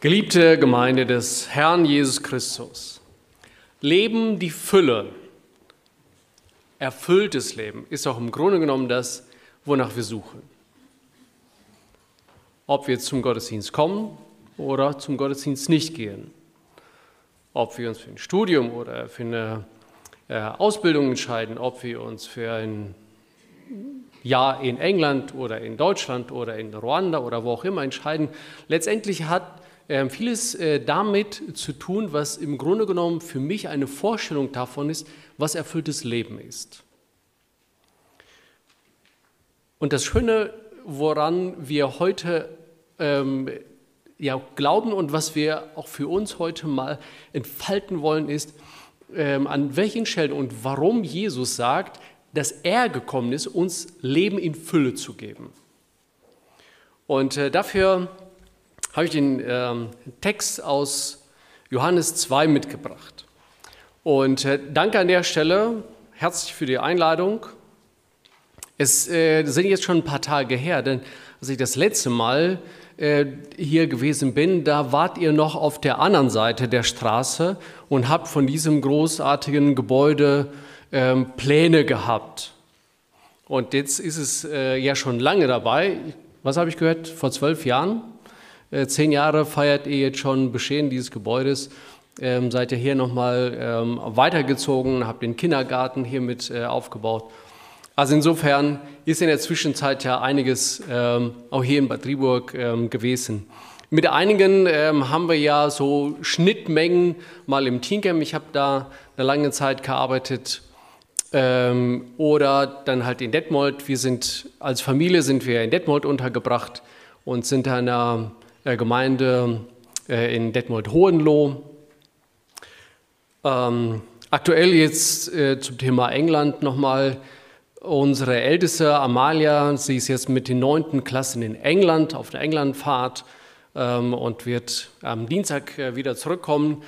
Geliebte Gemeinde des Herrn Jesus Christus, Leben die Fülle, erfülltes Leben ist auch im Grunde genommen das, wonach wir suchen. Ob wir zum Gottesdienst kommen oder zum Gottesdienst nicht gehen, ob wir uns für ein Studium oder für eine äh, Ausbildung entscheiden, ob wir uns für ein Jahr in England oder in Deutschland oder in Ruanda oder wo auch immer entscheiden. Letztendlich hat ähm, vieles äh, damit zu tun, was im Grunde genommen für mich eine Vorstellung davon ist, was erfülltes Leben ist. Und das Schöne, woran wir heute ähm, ja, glauben und was wir auch für uns heute mal entfalten wollen, ist, ähm, an welchen Stellen und warum Jesus sagt, dass er gekommen ist, uns Leben in Fülle zu geben. Und äh, dafür habe ich den ähm, Text aus Johannes 2 mitgebracht. Und äh, danke an der Stelle, herzlich für die Einladung. Es äh, sind jetzt schon ein paar Tage her, denn als ich das letzte Mal äh, hier gewesen bin, da wart ihr noch auf der anderen Seite der Straße und habt von diesem großartigen Gebäude ähm, Pläne gehabt. Und jetzt ist es äh, ja schon lange dabei. Was habe ich gehört? Vor zwölf Jahren? Äh, zehn Jahre feiert ihr jetzt schon Bestehen dieses Gebäudes. Ähm, seid ihr hier nochmal ähm, weitergezogen, habt den Kindergarten hier mit äh, aufgebaut. Also insofern ist in der Zwischenzeit ja einiges ähm, auch hier in Bad Driburg ähm, gewesen. Mit einigen ähm, haben wir ja so Schnittmengen mal im Teamcamp. Ich habe da eine lange Zeit gearbeitet. Ähm, oder dann halt in Detmold. Wir sind als Familie sind wir in Detmold untergebracht und sind da in einer Gemeinde äh, in Detmold-Hohenloh. Ähm, aktuell jetzt äh, zum Thema England nochmal. Unsere älteste Amalia, sie ist jetzt mit den neunten Klassen in England auf der Englandfahrt ähm, und wird am Dienstag äh, wieder zurückkommen.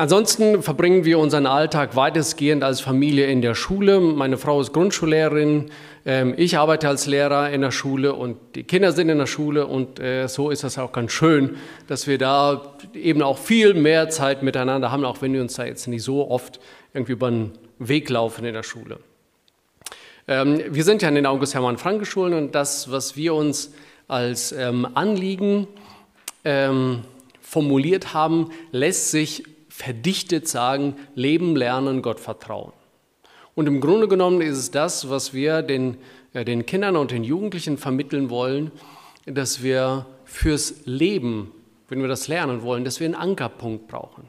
Ansonsten verbringen wir unseren Alltag weitestgehend als Familie in der Schule. Meine Frau ist Grundschullehrerin, ähm, ich arbeite als Lehrer in der Schule und die Kinder sind in der Schule und äh, so ist das auch ganz schön, dass wir da eben auch viel mehr Zeit miteinander haben, auch wenn wir uns da jetzt nicht so oft irgendwie über den Weg laufen in der Schule. Ähm, wir sind ja in den August-Hermann-Franke-Schulen und das, was wir uns als ähm, Anliegen formuliert haben, lässt sich verdichtet sagen, Leben, Lernen, Gott vertrauen. Und im Grunde genommen ist es das, was wir den, äh, den Kindern und den Jugendlichen vermitteln wollen, dass wir fürs Leben, wenn wir das lernen wollen, dass wir einen Ankerpunkt brauchen.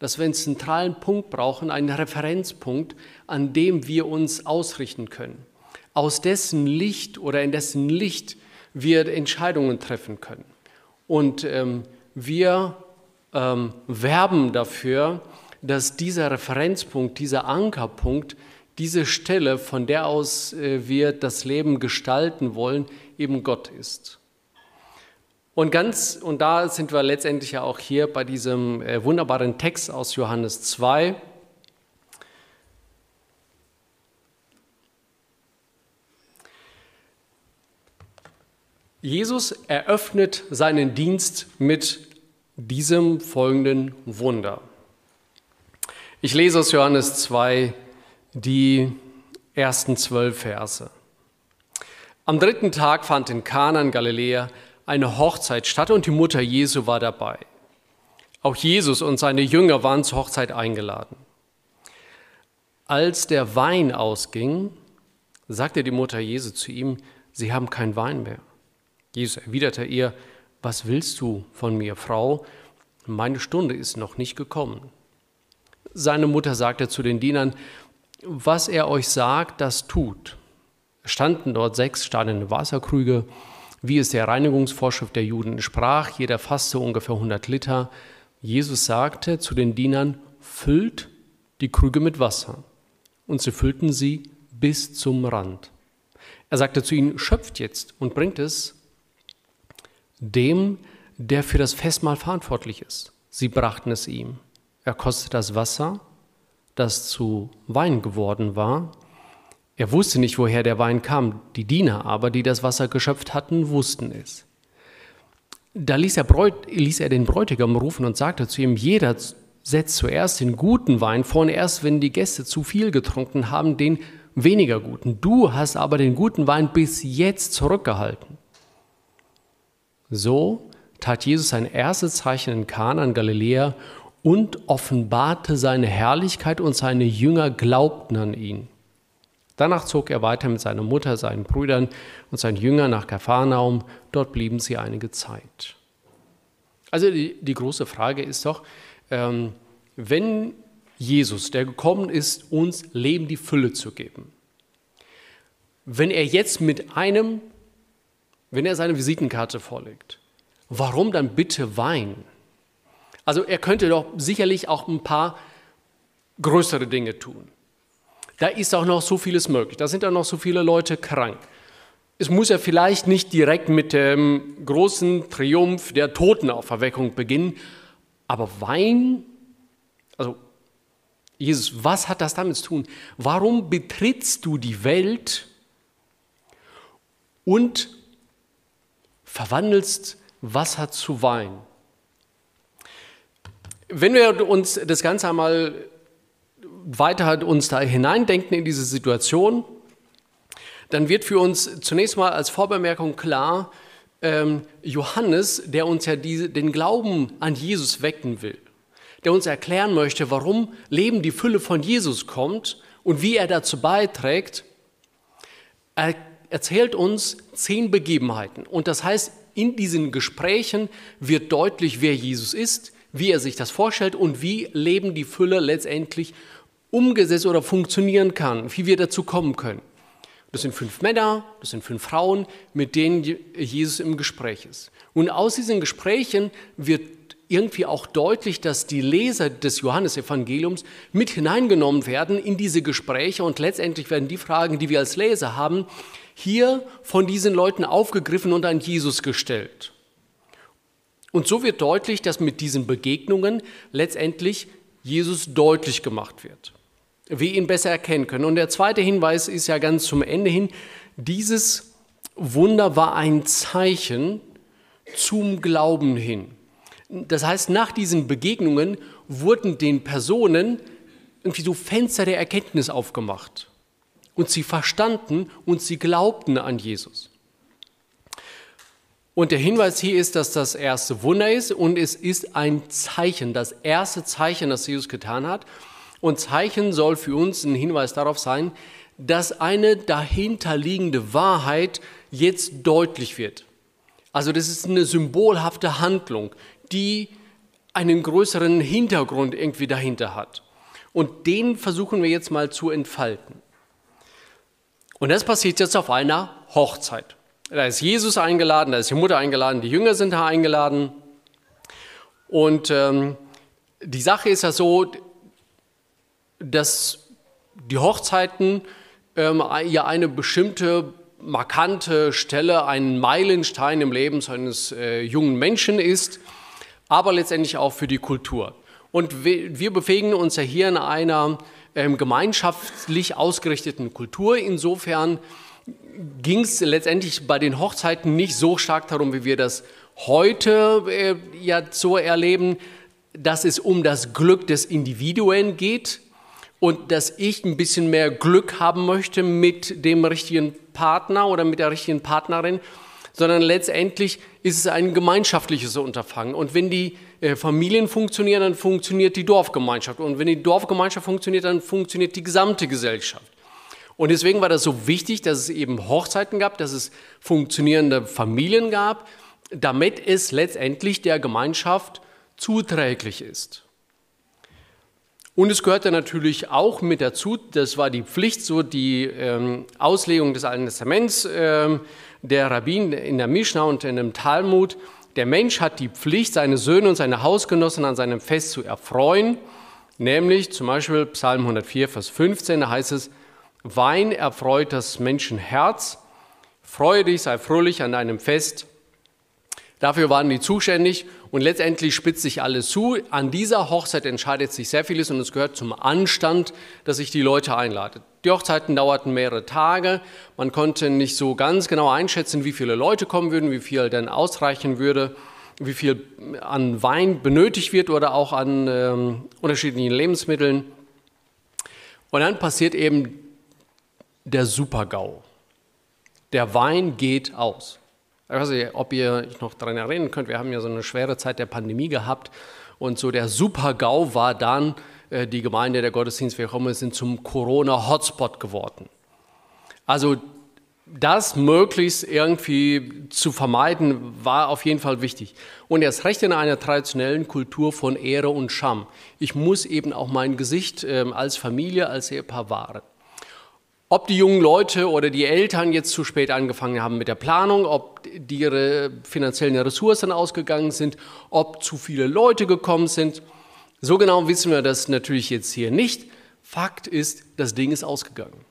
Dass wir einen zentralen Punkt brauchen, einen Referenzpunkt, an dem wir uns ausrichten können. Aus dessen Licht oder in dessen Licht wir Entscheidungen treffen können. Und ähm, wir ähm, werben dafür, dass dieser Referenzpunkt, dieser Ankerpunkt, diese Stelle, von der aus äh, wir das Leben gestalten wollen, eben Gott ist. Und ganz, und da sind wir letztendlich ja auch hier bei diesem äh, wunderbaren Text aus Johannes 2. Jesus eröffnet seinen Dienst mit diesem folgenden Wunder. Ich lese aus Johannes 2 die ersten zwölf Verse. Am dritten Tag fand in Kana Galiläa eine Hochzeit statt und die Mutter Jesu war dabei. Auch Jesus und seine Jünger waren zur Hochzeit eingeladen. Als der Wein ausging, sagte die Mutter Jesu zu ihm, Sie haben keinen Wein mehr. Jesus erwiderte ihr, was willst du von mir, Frau? Meine Stunde ist noch nicht gekommen. Seine Mutter sagte zu den Dienern, was er euch sagt, das tut. Standen dort sechs steinerne Wasserkrüge, wie es der Reinigungsvorschrift der Juden sprach, jeder fasste ungefähr 100 Liter. Jesus sagte zu den Dienern, füllt die Krüge mit Wasser. Und sie füllten sie bis zum Rand. Er sagte zu ihnen, schöpft jetzt und bringt es dem, der für das Festmahl verantwortlich ist. Sie brachten es ihm. Er kostete das Wasser, das zu Wein geworden war. Er wusste nicht, woher der Wein kam. Die Diener aber, die das Wasser geschöpft hatten, wussten es. da ließ er, Bräut, ließ er den Bräutigam rufen und sagte zu ihm, jeder setzt zuerst den guten Wein vor und erst wenn die Gäste zu viel getrunken haben, den weniger guten. Du hast aber den guten Wein bis jetzt zurückgehalten. So tat Jesus sein erstes Zeichen in Kana in Galiläa und offenbarte seine Herrlichkeit und seine Jünger glaubten an ihn. Danach zog er weiter mit seiner Mutter, seinen Brüdern und seinen Jüngern nach Kapharnaum. Dort blieben sie einige Zeit. Also die, die große Frage ist doch, ähm, wenn Jesus, der gekommen ist, uns Leben die Fülle zu geben, wenn er jetzt mit einem, wenn er seine Visitenkarte vorlegt, warum dann bitte Wein? Also er könnte doch sicherlich auch ein paar größere Dinge tun. Da ist auch noch so vieles möglich. Da sind auch noch so viele Leute krank. Es muss ja vielleicht nicht direkt mit dem großen Triumph der Totenauferweckung beginnen, aber Wein, also Jesus, was hat das damit zu tun? Warum betrittst du die Welt und verwandelst Wasser zu Wein? Wenn wir uns das Ganze einmal weiter uns da hineindenken in diese Situation, dann wird für uns zunächst mal als Vorbemerkung klar, ähm, Johannes, der uns ja diese, den Glauben an Jesus wecken will, der uns erklären möchte, warum Leben die Fülle von Jesus kommt und wie er dazu beiträgt, er erzählt uns zehn Begebenheiten. Und das heißt, in diesen Gesprächen wird deutlich, wer Jesus ist, wie er sich das vorstellt und wie Leben die Fülle letztendlich umgesetzt oder funktionieren kann, wie wir dazu kommen können. Das sind fünf Männer, das sind fünf Frauen, mit denen Jesus im Gespräch ist. Und aus diesen Gesprächen wird irgendwie auch deutlich, dass die Leser des Johannesevangeliums mit hineingenommen werden in diese Gespräche und letztendlich werden die Fragen, die wir als Leser haben, hier von diesen Leuten aufgegriffen und an Jesus gestellt. Und so wird deutlich, dass mit diesen Begegnungen letztendlich Jesus deutlich gemacht wird wir ihn besser erkennen können. Und der zweite Hinweis ist ja ganz zum Ende hin, dieses Wunder war ein Zeichen zum Glauben hin. Das heißt, nach diesen Begegnungen wurden den Personen irgendwie so Fenster der Erkenntnis aufgemacht. Und sie verstanden und sie glaubten an Jesus. Und der Hinweis hier ist, dass das erste Wunder ist und es ist ein Zeichen, das erste Zeichen, das Jesus getan hat. Und Zeichen soll für uns ein Hinweis darauf sein, dass eine dahinterliegende Wahrheit jetzt deutlich wird. Also das ist eine symbolhafte Handlung, die einen größeren Hintergrund irgendwie dahinter hat. Und den versuchen wir jetzt mal zu entfalten. Und das passiert jetzt auf einer Hochzeit. Da ist Jesus eingeladen, da ist die Mutter eingeladen, die Jünger sind da eingeladen. Und ähm, die Sache ist ja so, dass die Hochzeiten ähm, ja eine bestimmte markante Stelle, ein Meilenstein im Leben eines äh, jungen Menschen ist, aber letztendlich auch für die Kultur. Und wir, wir bewegen uns ja hier in einer ähm, gemeinschaftlich ausgerichteten Kultur. Insofern ging es letztendlich bei den Hochzeiten nicht so stark darum, wie wir das heute äh, ja so erleben, dass es um das Glück des Individuen geht, und dass ich ein bisschen mehr Glück haben möchte mit dem richtigen Partner oder mit der richtigen Partnerin, sondern letztendlich ist es ein gemeinschaftliches Unterfangen. Und wenn die Familien funktionieren, dann funktioniert die Dorfgemeinschaft. Und wenn die Dorfgemeinschaft funktioniert, dann funktioniert die gesamte Gesellschaft. Und deswegen war das so wichtig, dass es eben Hochzeiten gab, dass es funktionierende Familien gab, damit es letztendlich der Gemeinschaft zuträglich ist. Und es gehörte natürlich auch mit dazu, das war die Pflicht, so die ähm, Auslegung des Alten Testaments ähm, der Rabbin in der Mishnah und in dem Talmud. Der Mensch hat die Pflicht, seine Söhne und seine Hausgenossen an seinem Fest zu erfreuen, nämlich zum Beispiel Psalm 104, Vers 15, da heißt es, Wein erfreut das Menschenherz, freue dich, sei fröhlich an deinem Fest, Dafür waren die zuständig und letztendlich spitzt sich alles zu. An dieser Hochzeit entscheidet sich sehr vieles und es gehört zum Anstand, dass sich die Leute einladet. Die Hochzeiten dauerten mehrere Tage. Man konnte nicht so ganz genau einschätzen, wie viele Leute kommen würden, wie viel denn ausreichen würde. wie viel an Wein benötigt wird oder auch an ähm, unterschiedlichen Lebensmitteln. Und dann passiert eben der Super-GAU. Der Wein geht aus. Ich weiß nicht, ob ihr euch noch daran erinnern könnt, wir haben ja so eine schwere Zeit der Pandemie gehabt und so der Super-GAU war dann, die Gemeinde, der Gottesdienst, wie auch immer, sind zum Corona-Hotspot geworden. Also das möglichst irgendwie zu vermeiden, war auf jeden Fall wichtig. Und erst recht in einer traditionellen Kultur von Ehre und Scham. Ich muss eben auch mein Gesicht äh, als Familie, als Ehepaar wahren. Ob die jungen Leute oder die Eltern jetzt zu spät angefangen haben mit der Planung, ob ihre finanziellen Ressourcen ausgegangen sind, ob zu viele Leute gekommen sind, so genau wissen wir das natürlich jetzt hier nicht. Fakt ist, das Ding ist ausgegangen.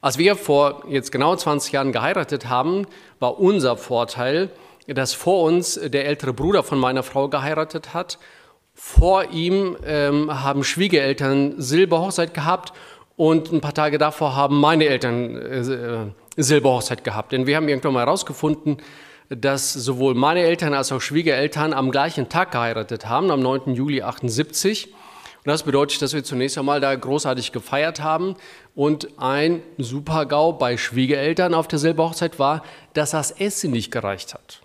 Als wir vor jetzt genau 20 Jahren geheiratet haben, war unser Vorteil, dass vor uns der ältere Bruder von meiner Frau geheiratet hat. Vor ihm ähm, haben Schwiegereltern Silberhochzeit gehabt und ein paar Tage davor haben meine Eltern äh, Silberhochzeit gehabt. Denn wir haben irgendwann mal herausgefunden, dass sowohl meine Eltern als auch Schwiegereltern am gleichen Tag geheiratet haben, am 9. Juli 78. Und das bedeutet, dass wir zunächst einmal da großartig gefeiert haben. Und ein Super-GAU bei Schwiegereltern auf der Silberhochzeit war, dass das Essen nicht gereicht hat.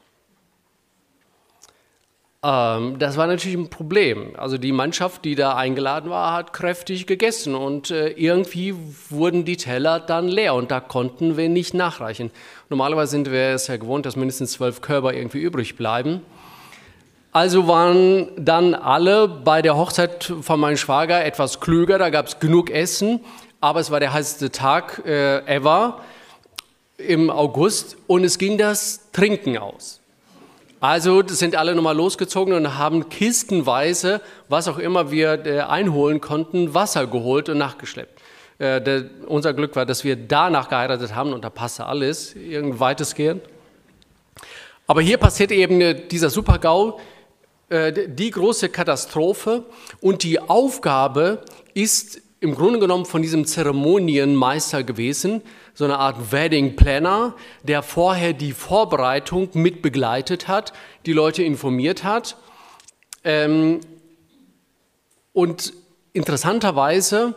Ähm, das war natürlich ein Problem. Also die Mannschaft, die da eingeladen war, hat kräftig gegessen und äh, irgendwie wurden die Teller dann leer und da konnten wir nicht nachreichen. Normalerweise sind wir es ja gewohnt, dass mindestens zwölf Körper irgendwie übrig bleiben. Also waren dann alle bei der Hochzeit von meinem Schwager etwas klüger, da gab es genug Essen, aber es war der heißeste Tag äh, ever im August und es ging das Trinken aus. Also sind alle nochmal losgezogen und haben kistenweise, was auch immer wir äh, einholen konnten, Wasser geholt und nachgeschleppt. Äh, der, unser Glück war, dass wir danach geheiratet haben und da passte alles, irgend weitestgehend. Aber hier passiert eben äh, dieser Super-GAU, äh, die große Katastrophe und die Aufgabe ist im Grunde genommen von diesem Zeremonienmeister gewesen, so eine Art Wedding Planner, der vorher die Vorbereitung mit begleitet hat, die Leute informiert hat. Ähm, und interessanterweise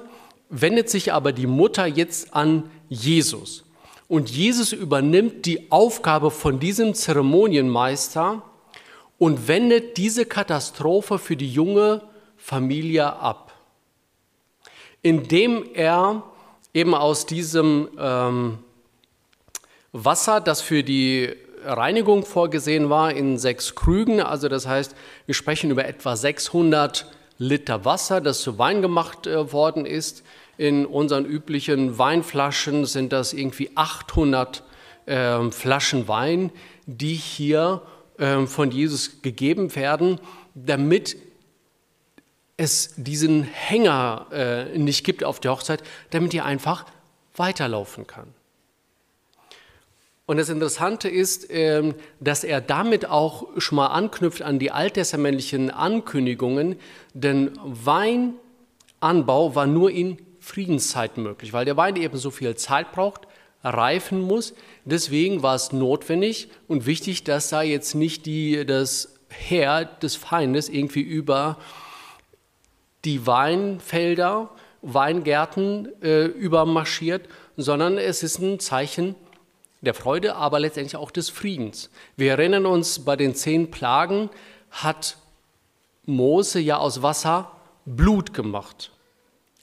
wendet sich aber die Mutter jetzt an Jesus. Und Jesus übernimmt die Aufgabe von diesem Zeremonienmeister, und wendet diese Katastrophe für die junge Familie ab, indem er eben aus diesem ähm, Wasser, das für die Reinigung vorgesehen war, in sechs Krügen, also das heißt, wir sprechen über etwa 600 Liter Wasser, das zu Wein gemacht äh, worden ist. In unseren üblichen Weinflaschen sind das irgendwie 800 äh, Flaschen Wein, die hier ähm, von Jesus gegeben werden, damit es diesen Hänger äh, nicht gibt auf der Hochzeit, damit ihr einfach weiterlaufen kann. Und das Interessante ist, ähm, dass er damit auch schon mal anknüpft an die alttestamentlichen Ankündigungen, denn Weinanbau war nur in Friedenszeiten möglich, weil der Wein eben so viel Zeit braucht, reifen muss. Deswegen war es notwendig und wichtig, dass da jetzt nicht die, das Heer des Feindes irgendwie über die Weinfelder, Weingärten äh, übermarschiert, sondern es ist ein Zeichen der Freude, aber letztendlich auch des Friedens. Wir erinnern uns, bei den zehn Plagen hat Mose ja aus Wasser Blut gemacht,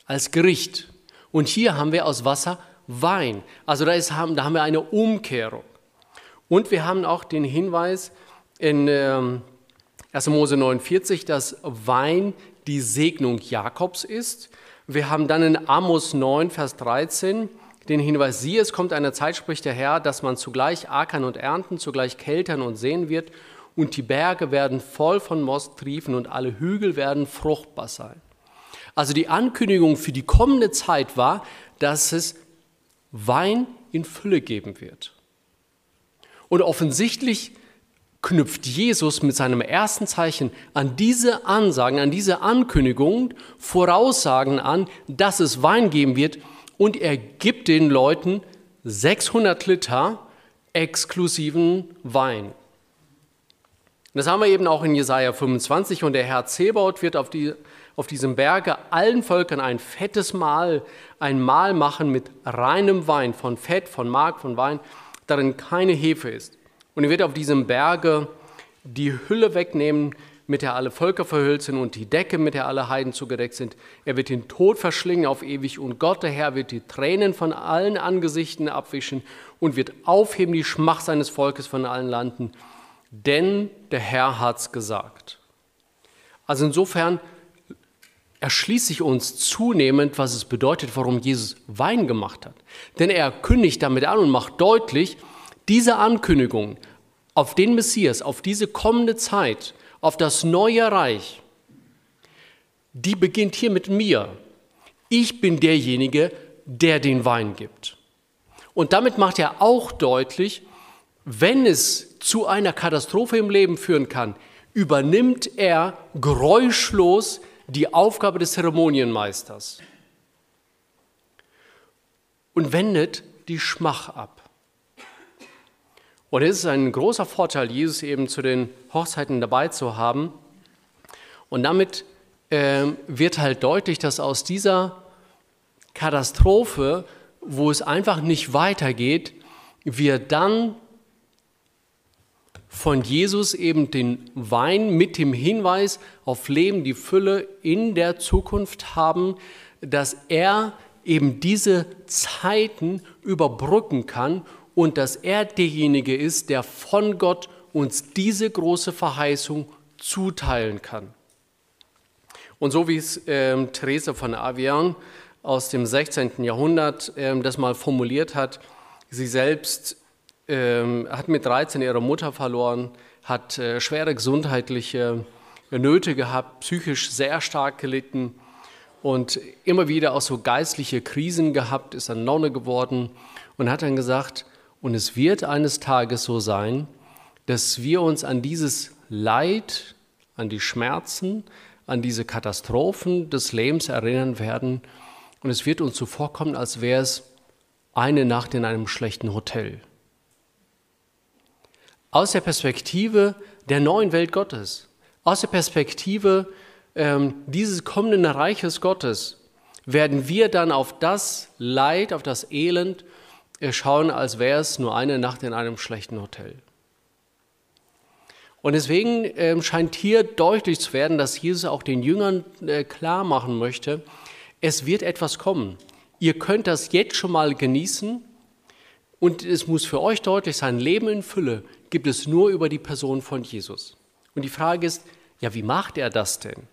als Gericht. Und hier haben wir aus Wasser Wein. Also da, ist, da haben wir eine Umkehrung. Und wir haben auch den Hinweis in ähm, 1. Mose 49, dass Wein die Segnung Jakobs ist. Wir haben dann in Amos 9, Vers 13 den Hinweis, siehe, es kommt eine Zeit, spricht der Herr, dass man zugleich ackern und ernten, zugleich keltern und sehen wird, und die Berge werden voll von Most triefen und alle Hügel werden fruchtbar sein. Also die Ankündigung für die kommende Zeit war, dass es Wein in Fülle geben wird. Und offensichtlich knüpft Jesus mit seinem ersten Zeichen an diese Ansagen, an diese Ankündigungen, Voraussagen an, dass es Wein geben wird und er gibt den Leuten 600 Liter exklusiven Wein. das haben wir eben auch in Jesaja 25. Und der Herr Zebaut wird auf, die, auf diesem Berge allen Völkern ein fettes Mahl, ein Mahl machen mit reinem Wein, von Fett, von Mark, von Wein, darin keine Hefe ist. Und er wird auf diesem Berge die Hülle wegnehmen, mit der alle Völker verhüllt sind und die Decke, mit der alle Heiden zugedeckt sind. Er wird den Tod verschlingen auf ewig und Gott, der Herr, wird die Tränen von allen Angesichten abwischen und wird aufheben die Schmach seines Volkes von allen Landen, denn der Herr hat's gesagt. Also insofern erschließt sich uns zunehmend, was es bedeutet, warum Jesus Wein gemacht hat. Denn er kündigt damit an und macht deutlich, diese Ankündigung auf den Messias, auf diese kommende Zeit, auf das neue Reich, die beginnt hier mit mir. Ich bin derjenige, der den Wein gibt. Und damit macht er auch deutlich, wenn es zu einer Katastrophe im Leben führen kann, übernimmt er geräuschlos die Aufgabe des Zeremonienmeisters und wendet die Schmach ab. Und es ist ein großer Vorteil, Jesus eben zu den Hochzeiten dabei zu haben. Und damit äh, wird halt deutlich, dass aus dieser Katastrophe, wo es einfach nicht weitergeht, wir dann von Jesus eben den Wein mit dem Hinweis auf Leben, die Fülle in der Zukunft haben, dass er eben diese Zeiten überbrücken kann und dass er derjenige ist, der von Gott uns diese große Verheißung zuteilen kann. Und so wie es ähm, Therese von Avian aus dem 16. Jahrhundert ähm, das mal formuliert hat, sie selbst ähm, hat mit 13 ihre Mutter verloren, hat äh, schwere gesundheitliche Nöte gehabt, psychisch sehr stark gelitten und immer wieder auch so geistliche Krisen gehabt, ist dann Nonne geworden und hat dann gesagt, und es wird eines Tages so sein, dass wir uns an dieses Leid, an die Schmerzen, an diese Katastrophen des Lebens erinnern werden. Und es wird uns so vorkommen, als wäre es eine Nacht in einem schlechten Hotel. Aus der Perspektive der neuen Welt Gottes, aus der Perspektive ähm, dieses kommenden Reiches Gottes, werden wir dann auf das Leid, auf das Elend schauen, als wäre es nur eine Nacht in einem schlechten Hotel. Und deswegen äh, scheint hier deutlich zu werden, dass Jesus auch den Jüngern äh, klar machen möchte, es wird etwas kommen. Ihr könnt das jetzt schon mal genießen und es muss für euch deutlich sein, Leben in Fülle gibt es nur über die Person von Jesus. Und die Frage ist, ja, wie macht er das denn?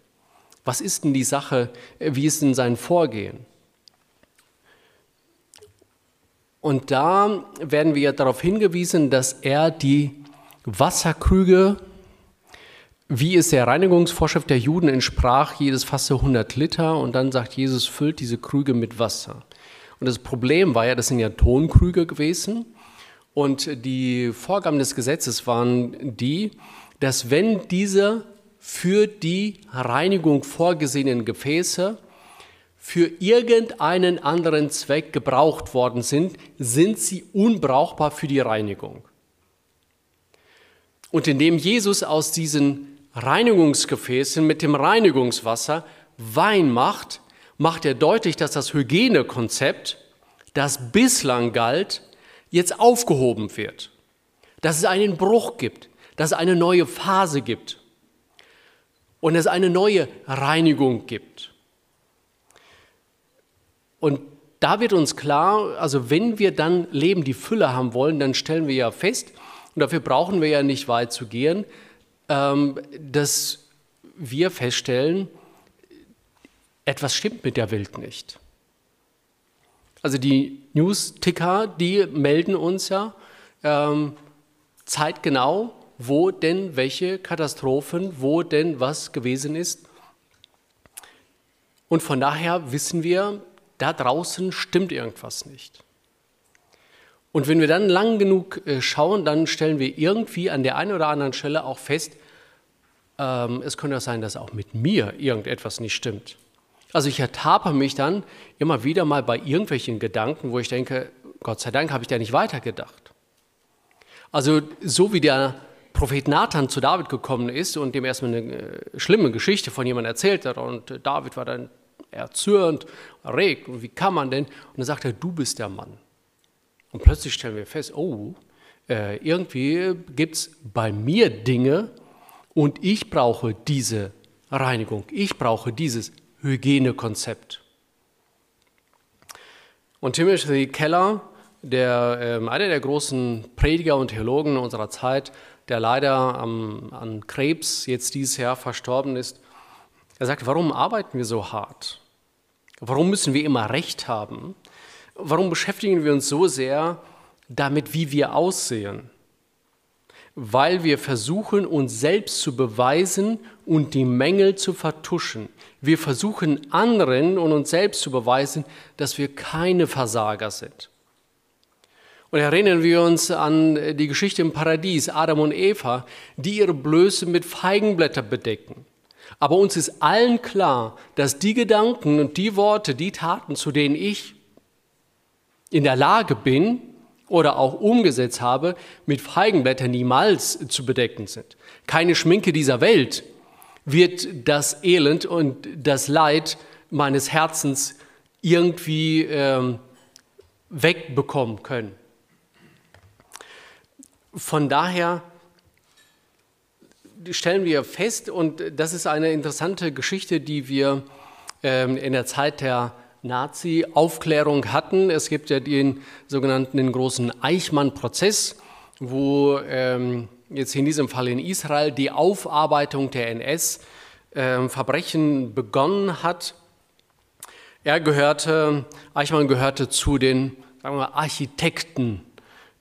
Was ist denn die Sache? Wie ist denn sein Vorgehen? Und da werden wir darauf hingewiesen, dass er die Wasserkrüge, wie es der Reinigungsvorschrift der Juden entsprach, jedes Fasse 100 Liter und dann sagt Jesus, füllt diese Krüge mit Wasser. Und das Problem war ja, das sind ja Tonkrüge gewesen und die Vorgaben des Gesetzes waren die, dass wenn diese für die Reinigung vorgesehenen Gefäße für irgendeinen anderen Zweck gebraucht worden sind, sind sie unbrauchbar für die Reinigung. Und indem Jesus aus diesen Reinigungsgefäßen mit dem Reinigungswasser Wein macht, macht er deutlich, dass das Hygienekonzept, das bislang galt, jetzt aufgehoben wird. Dass es einen Bruch gibt, dass es eine neue Phase gibt und es eine neue Reinigung gibt. Und da wird uns klar, also wenn wir dann Leben die Fülle haben wollen, dann stellen wir ja fest, und dafür brauchen wir ja nicht weit zu gehen, ähm, dass wir feststellen, etwas stimmt mit der Welt nicht. Also die News-Ticker, die melden uns ja ähm, zeitgenau, wo denn welche Katastrophen, wo denn was gewesen ist. Und von daher wissen wir, da draußen stimmt irgendwas nicht. Und wenn wir dann lang genug äh, schauen, dann stellen wir irgendwie an der einen oder anderen Stelle auch fest, ähm, es könnte auch sein, dass auch mit mir irgendetwas nicht stimmt. Also ich ertape mich dann immer wieder mal bei irgendwelchen Gedanken, wo ich denke, Gott sei Dank habe ich da nicht weitergedacht. Also so wie der Prophet Nathan zu David gekommen ist und dem erstmal eine äh, schlimme Geschichte von jemandem erzählt hat und äh, David war dann erzürnt, erregt und wie kann man denn? Und dann sagt er, du bist der Mann. Und plötzlich stellen wir fest, oh, äh, irgendwie gibt es bei mir Dinge und ich brauche diese Reinigung, ich brauche dieses Hygienekonzept. Und Timothy Keller, der, äh, einer der großen Prediger und Theologen unserer Zeit, der leider am, an Krebs jetzt dieses Jahr verstorben ist, er sagt, warum arbeiten wir so hart? Warum müssen wir immer Recht haben? Warum beschäftigen wir uns so sehr damit, wie wir aussehen? Weil wir versuchen, uns selbst zu beweisen und die Mängel zu vertuschen. Wir versuchen anderen und uns selbst zu beweisen, dass wir keine Versager sind. Und erinnern wir uns an die Geschichte im Paradies, Adam und Eva, die ihre Blöße mit Feigenblätter bedecken. Aber uns ist allen klar, dass die Gedanken und die Worte, die Taten, zu denen ich in der Lage bin oder auch umgesetzt habe, mit Feigenblättern niemals zu bedecken sind. Keine Schminke dieser Welt wird das Elend und das Leid meines Herzens irgendwie ähm, wegbekommen können. Von daher stellen wir fest, und das ist eine interessante Geschichte, die wir ähm, in der Zeit der Nazi-Aufklärung hatten. Es gibt ja den sogenannten den großen Eichmann-Prozess, wo ähm, jetzt in diesem Fall in Israel die Aufarbeitung der NS-Verbrechen ähm, begonnen hat. Er gehörte, Eichmann gehörte zu den wir, Architekten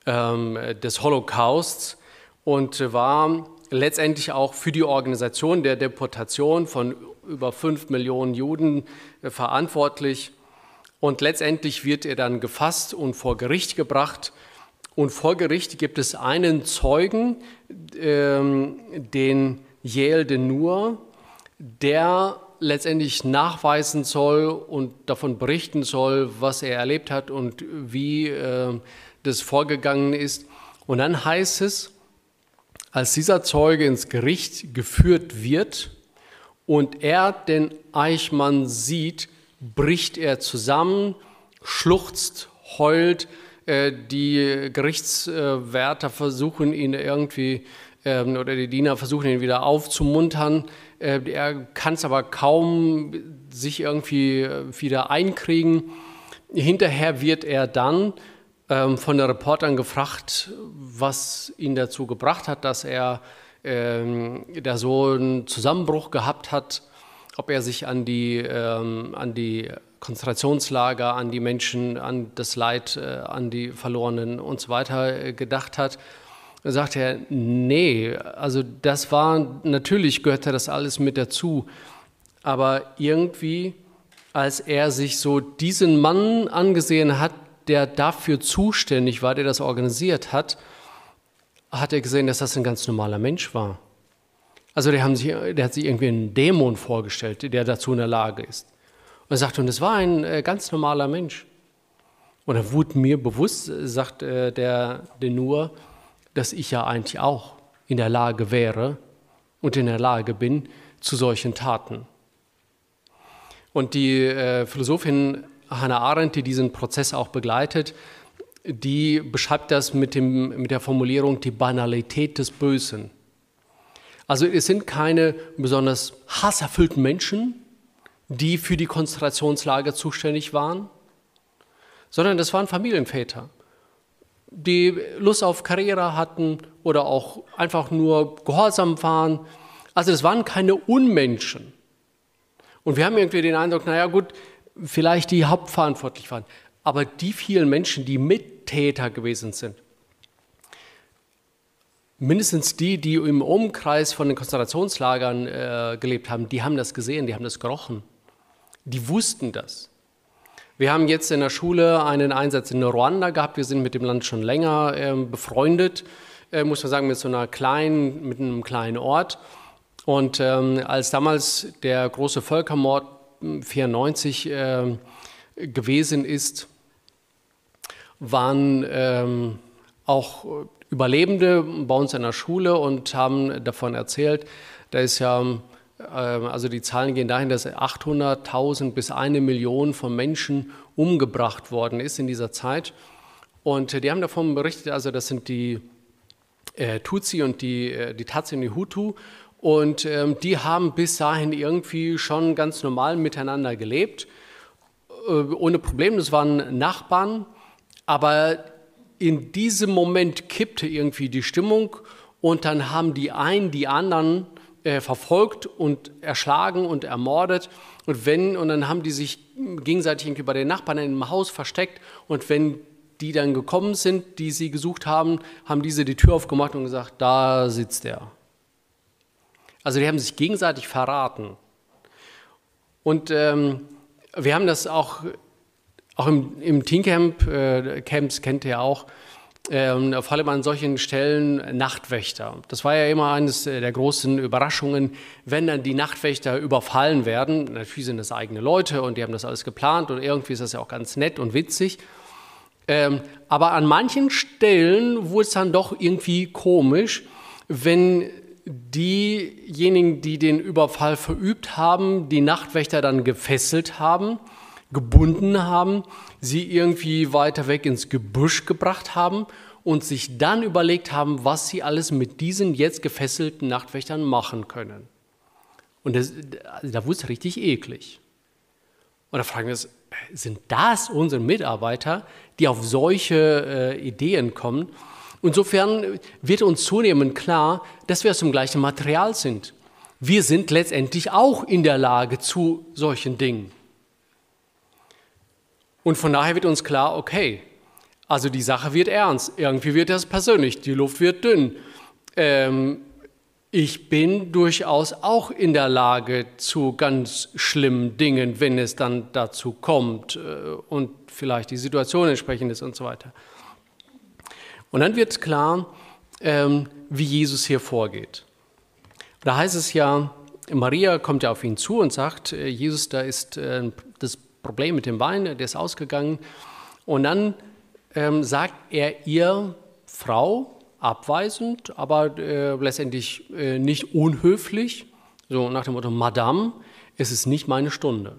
des Holocausts und war letztendlich auch für die Organisation der Deportation von über fünf Millionen Juden äh, verantwortlich. Und letztendlich wird er dann gefasst und vor Gericht gebracht. Und vor Gericht gibt es einen Zeugen, ähm, den Yael de Nur, der letztendlich nachweisen soll und davon berichten soll, was er erlebt hat und wie äh, das vorgegangen ist. Und dann heißt es, als dieser Zeuge ins Gericht geführt wird und er den Eichmann sieht, bricht er zusammen, schluchzt, heult. Äh, die Gerichtswärter versuchen ihn irgendwie, ähm, oder die Diener versuchen ihn wieder aufzumuntern. Äh, er kann es aber kaum sich irgendwie äh, wieder einkriegen. Hinterher wird er dann ähm, von den Reportern gefragt, was ihn dazu gebracht hat, dass er ähm, da so einen Zusammenbruch gehabt hat, ob er sich an die, ähm, an die Konzentrationslager, an die Menschen, an das Leid, äh, an die Verlorenen und so weiter äh, gedacht hat. Da sagt er, nee, also das war, natürlich gehörte das alles mit dazu, aber irgendwie, als er sich so diesen Mann angesehen hat, der dafür zuständig war, der das organisiert hat, hat er gesehen, dass das ein ganz normaler Mensch war. Also der, sich, der hat sich irgendwie einen Dämon vorgestellt, der dazu in der Lage ist. Und er sagt, und es war ein äh, ganz normaler Mensch. Und da wurde mir bewusst, sagt äh, der Denur, dass ich ja eigentlich auch in der Lage wäre und in der Lage bin zu solchen Taten. Und die äh, Philosophin Hannah Arendt, die diesen Prozess auch begleitet, die beschreibt das mit, dem, mit der Formulierung die Banalität des Bösen. Also es sind keine besonders hasserfüllten Menschen, die für die Konzentrationslager zuständig waren, sondern das waren Familienväter, die Lust auf Karriere hatten oder auch einfach nur gehorsam waren. Also es waren keine Unmenschen. Und wir haben irgendwie den Eindruck, naja gut, vielleicht die hauptverantwortlich waren, aber die vielen Menschen, die Mittäter gewesen sind, mindestens die, die im Umkreis von den Konzentrationslagern äh, gelebt haben, die haben das gesehen, die haben das gerochen, die wussten das. Wir haben jetzt in der Schule einen Einsatz in Ruanda gehabt. Wir sind mit dem Land schon länger äh, befreundet, äh, muss man sagen, mit so einer kleinen, mit einem kleinen Ort. Und ähm, als damals der große Völkermord 1994 äh, gewesen ist, waren ähm, auch Überlebende bei uns in der Schule und haben davon erzählt, da ist ja, ähm, also die Zahlen gehen dahin, dass 800.000 bis eine Million von Menschen umgebracht worden ist in dieser Zeit. Und die haben davon berichtet, also das sind die äh, Tutsi und die, äh, die Tatsi und die Hutu. Und ähm, die haben bis dahin irgendwie schon ganz normal miteinander gelebt, äh, ohne Probleme. Das waren Nachbarn, aber in diesem Moment kippte irgendwie die Stimmung und dann haben die einen die anderen äh, verfolgt und erschlagen und ermordet. Und wenn, und dann haben die sich gegenseitig irgendwie bei den Nachbarn im Haus versteckt. Und wenn die dann gekommen sind, die sie gesucht haben, haben diese die Tür aufgemacht und gesagt, da sitzt er. Also die haben sich gegenseitig verraten. Und ähm, wir haben das auch, auch im, im Teencamp, äh, Camps kennt ihr auch, ähm, vor allem an solchen Stellen Nachtwächter. Das war ja immer eines der großen Überraschungen, wenn dann die Nachtwächter überfallen werden. Natürlich sind das eigene Leute und die haben das alles geplant und irgendwie ist das ja auch ganz nett und witzig. Ähm, aber an manchen Stellen wurde es dann doch irgendwie komisch, wenn diejenigen, die den Überfall verübt haben, die Nachtwächter dann gefesselt haben, gebunden haben, sie irgendwie weiter weg ins Gebüsch gebracht haben und sich dann überlegt haben, was sie alles mit diesen jetzt gefesselten Nachtwächtern machen können. Und das, also da wurde es richtig eklig. Und da fragen wir uns, sind das unsere Mitarbeiter, die auf solche äh, Ideen kommen? Insofern wird uns zunehmend klar, dass wir aus dem gleichen Material sind. Wir sind letztendlich auch in der Lage zu solchen Dingen. Und von daher wird uns klar, okay, also die Sache wird ernst, irgendwie wird das persönlich, die Luft wird dünn. Ähm, ich bin durchaus auch in der Lage zu ganz schlimmen Dingen, wenn es dann dazu kommt äh, und vielleicht die Situation entsprechend ist und so weiter. Und dann wird klar, ähm, wie Jesus hier vorgeht. Da heißt es ja, Maria kommt ja auf ihn zu und sagt, äh, Jesus, da ist äh, das Problem mit dem Wein, der ist ausgegangen. Und dann ähm, sagt er ihr, Frau, abweisend, aber äh, letztendlich äh, nicht unhöflich, so nach dem Motto, Madame, es ist nicht meine Stunde.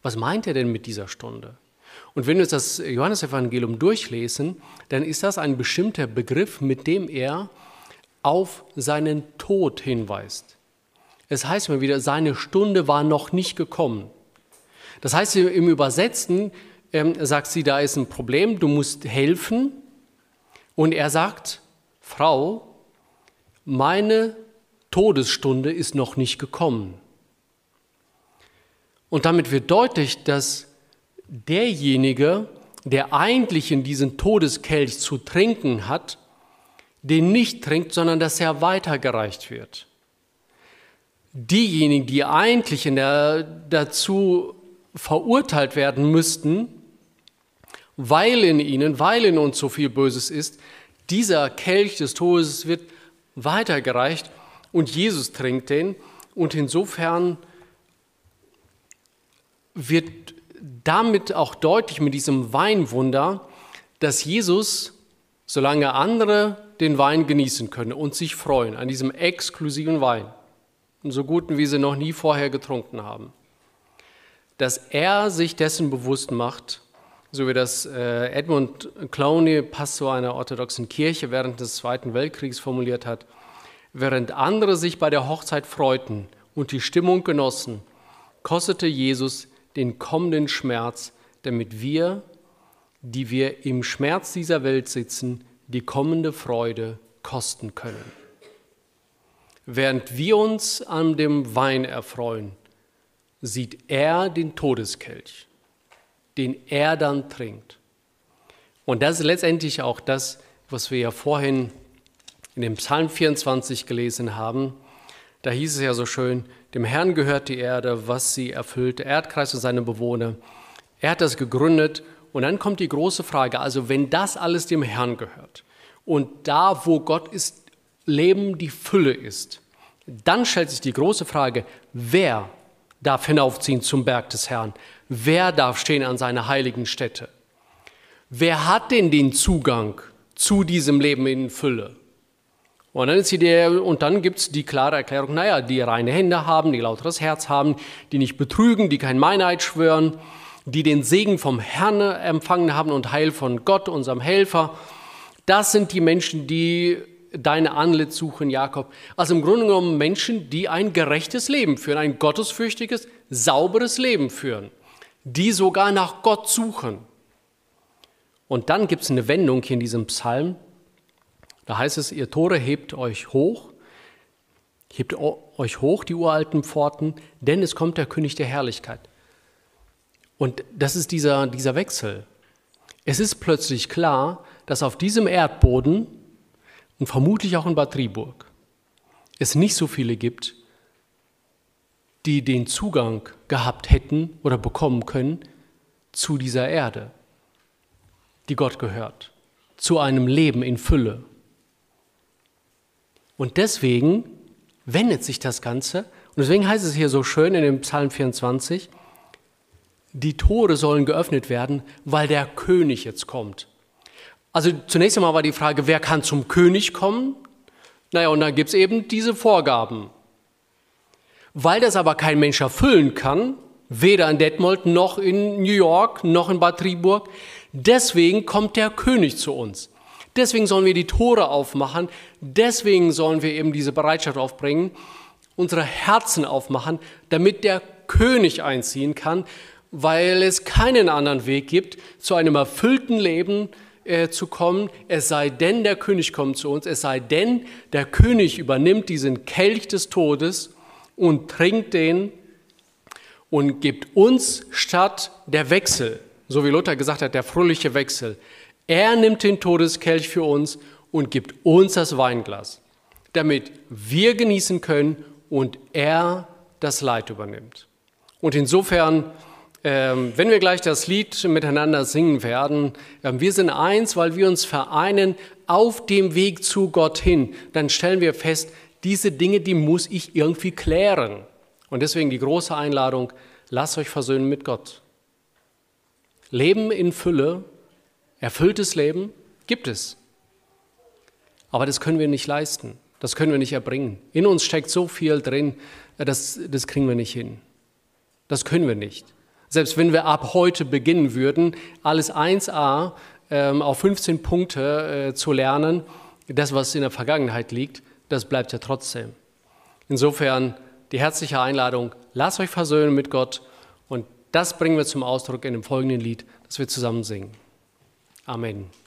Was meint er denn mit dieser Stunde? Und wenn wir uns das Johannesevangelium durchlesen, dann ist das ein bestimmter Begriff, mit dem er auf seinen Tod hinweist. Es heißt mal wieder, seine Stunde war noch nicht gekommen. Das heißt, im Übersetzten ähm, sagt sie, da ist ein Problem, du musst helfen. Und er sagt, Frau, meine Todesstunde ist noch nicht gekommen. Und damit wird deutlich, dass derjenige, der eigentlich in diesen Todeskelch zu trinken hat, den nicht trinkt, sondern dass er weitergereicht wird. Diejenigen, die eigentlich der, dazu verurteilt werden müssten, weil in ihnen, weil in uns so viel Böses ist, dieser Kelch des Todes wird weitergereicht und Jesus trinkt den. Und insofern wird damit auch deutlich mit diesem Weinwunder, dass Jesus, solange andere den Wein genießen können und sich freuen an diesem exklusiven Wein, so guten, wie sie noch nie vorher getrunken haben, dass er sich dessen bewusst macht, so wie das äh, Edmund Clowney, Pastor einer orthodoxen Kirche während des Zweiten Weltkriegs formuliert hat, während andere sich bei der Hochzeit freuten und die Stimmung genossen, kostete Jesus den kommenden Schmerz, damit wir, die wir im Schmerz dieser Welt sitzen, die kommende Freude kosten können. Während wir uns an dem Wein erfreuen, sieht er den Todeskelch, den er dann trinkt. Und das ist letztendlich auch das, was wir ja vorhin in dem Psalm 24 gelesen haben. Da hieß es ja so schön, dem Herrn gehört die Erde, was sie erfüllt, der Erdkreis und seine Bewohner. Er hat das gegründet. Und dann kommt die große Frage, also wenn das alles dem Herrn gehört und da, wo Gott ist, Leben die Fülle ist, dann stellt sich die große Frage, wer darf hinaufziehen zum Berg des Herrn? Wer darf stehen an seiner heiligen Stätte? Wer hat denn den Zugang zu diesem Leben in Fülle. Und dann, dann gibt es die klare Erklärung, naja, die reine Hände haben, die lauteres Herz haben, die nicht betrügen, die kein Meineid schwören, die den Segen vom Herrn empfangen haben und Heil von Gott, unserem Helfer. Das sind die Menschen, die deine Antlitz suchen, Jakob. Also im Grunde genommen Menschen, die ein gerechtes Leben führen, ein gottesfürchtiges, sauberes Leben führen, die sogar nach Gott suchen. Und dann gibt es eine Wendung hier in diesem Psalm. Da heißt es, ihr Tore hebt euch hoch, hebt euch hoch, die uralten Pforten, denn es kommt der König der Herrlichkeit. Und das ist dieser, dieser Wechsel. Es ist plötzlich klar, dass auf diesem Erdboden und vermutlich auch in Bad Triburg es nicht so viele gibt, die den Zugang gehabt hätten oder bekommen können zu dieser Erde, die Gott gehört, zu einem Leben in Fülle. Und deswegen wendet sich das Ganze, und deswegen heißt es hier so schön in dem Psalm 24, die Tore sollen geöffnet werden, weil der König jetzt kommt. Also zunächst einmal war die Frage, wer kann zum König kommen? Naja, und dann gibt es eben diese Vorgaben. Weil das aber kein Mensch erfüllen kann, weder in Detmold noch in New York noch in Bad Triburg, deswegen kommt der König zu uns. Deswegen sollen wir die Tore aufmachen, deswegen sollen wir eben diese Bereitschaft aufbringen, unsere Herzen aufmachen, damit der König einziehen kann, weil es keinen anderen Weg gibt zu einem erfüllten Leben, äh, zu kommen, es sei denn, der König kommt zu uns, es sei denn, der König übernimmt diesen Kelch des Todes und trinkt den und gibt uns statt der Wechsel, so wie Luther gesagt hat, der fröhliche Wechsel. Er nimmt den Todeskelch für uns und gibt uns das Weinglas, damit wir genießen können und er das Leid übernimmt. Und insofern ähm, wenn wir gleich das Lied miteinander singen werden, äh, wir sind eins, weil wir uns vereinen auf dem Weg zu Gott hin, dann stellen wir fest, diese Dinge, die muss ich irgendwie klären. Und deswegen die große Einladung, lasst euch versöhnen mit Gott. Leben in Fülle, erfülltes Leben gibt es. Aber das können wir nicht leisten, das können wir nicht erbringen. In uns steckt so viel drin, das, das kriegen wir nicht hin. Das können wir nicht. Selbst wenn wir ab heute beginnen würden, alles 1a ähm, auf 15 Punkte äh, zu lernen, das, was in der Vergangenheit liegt, das bleibt ja trotzdem. Insofern die herzliche Einladung, lasst euch versöhnen mit Gott und das bringen wir zum Ausdruck in dem folgenden Lied, das wir zusammen singen. Amen.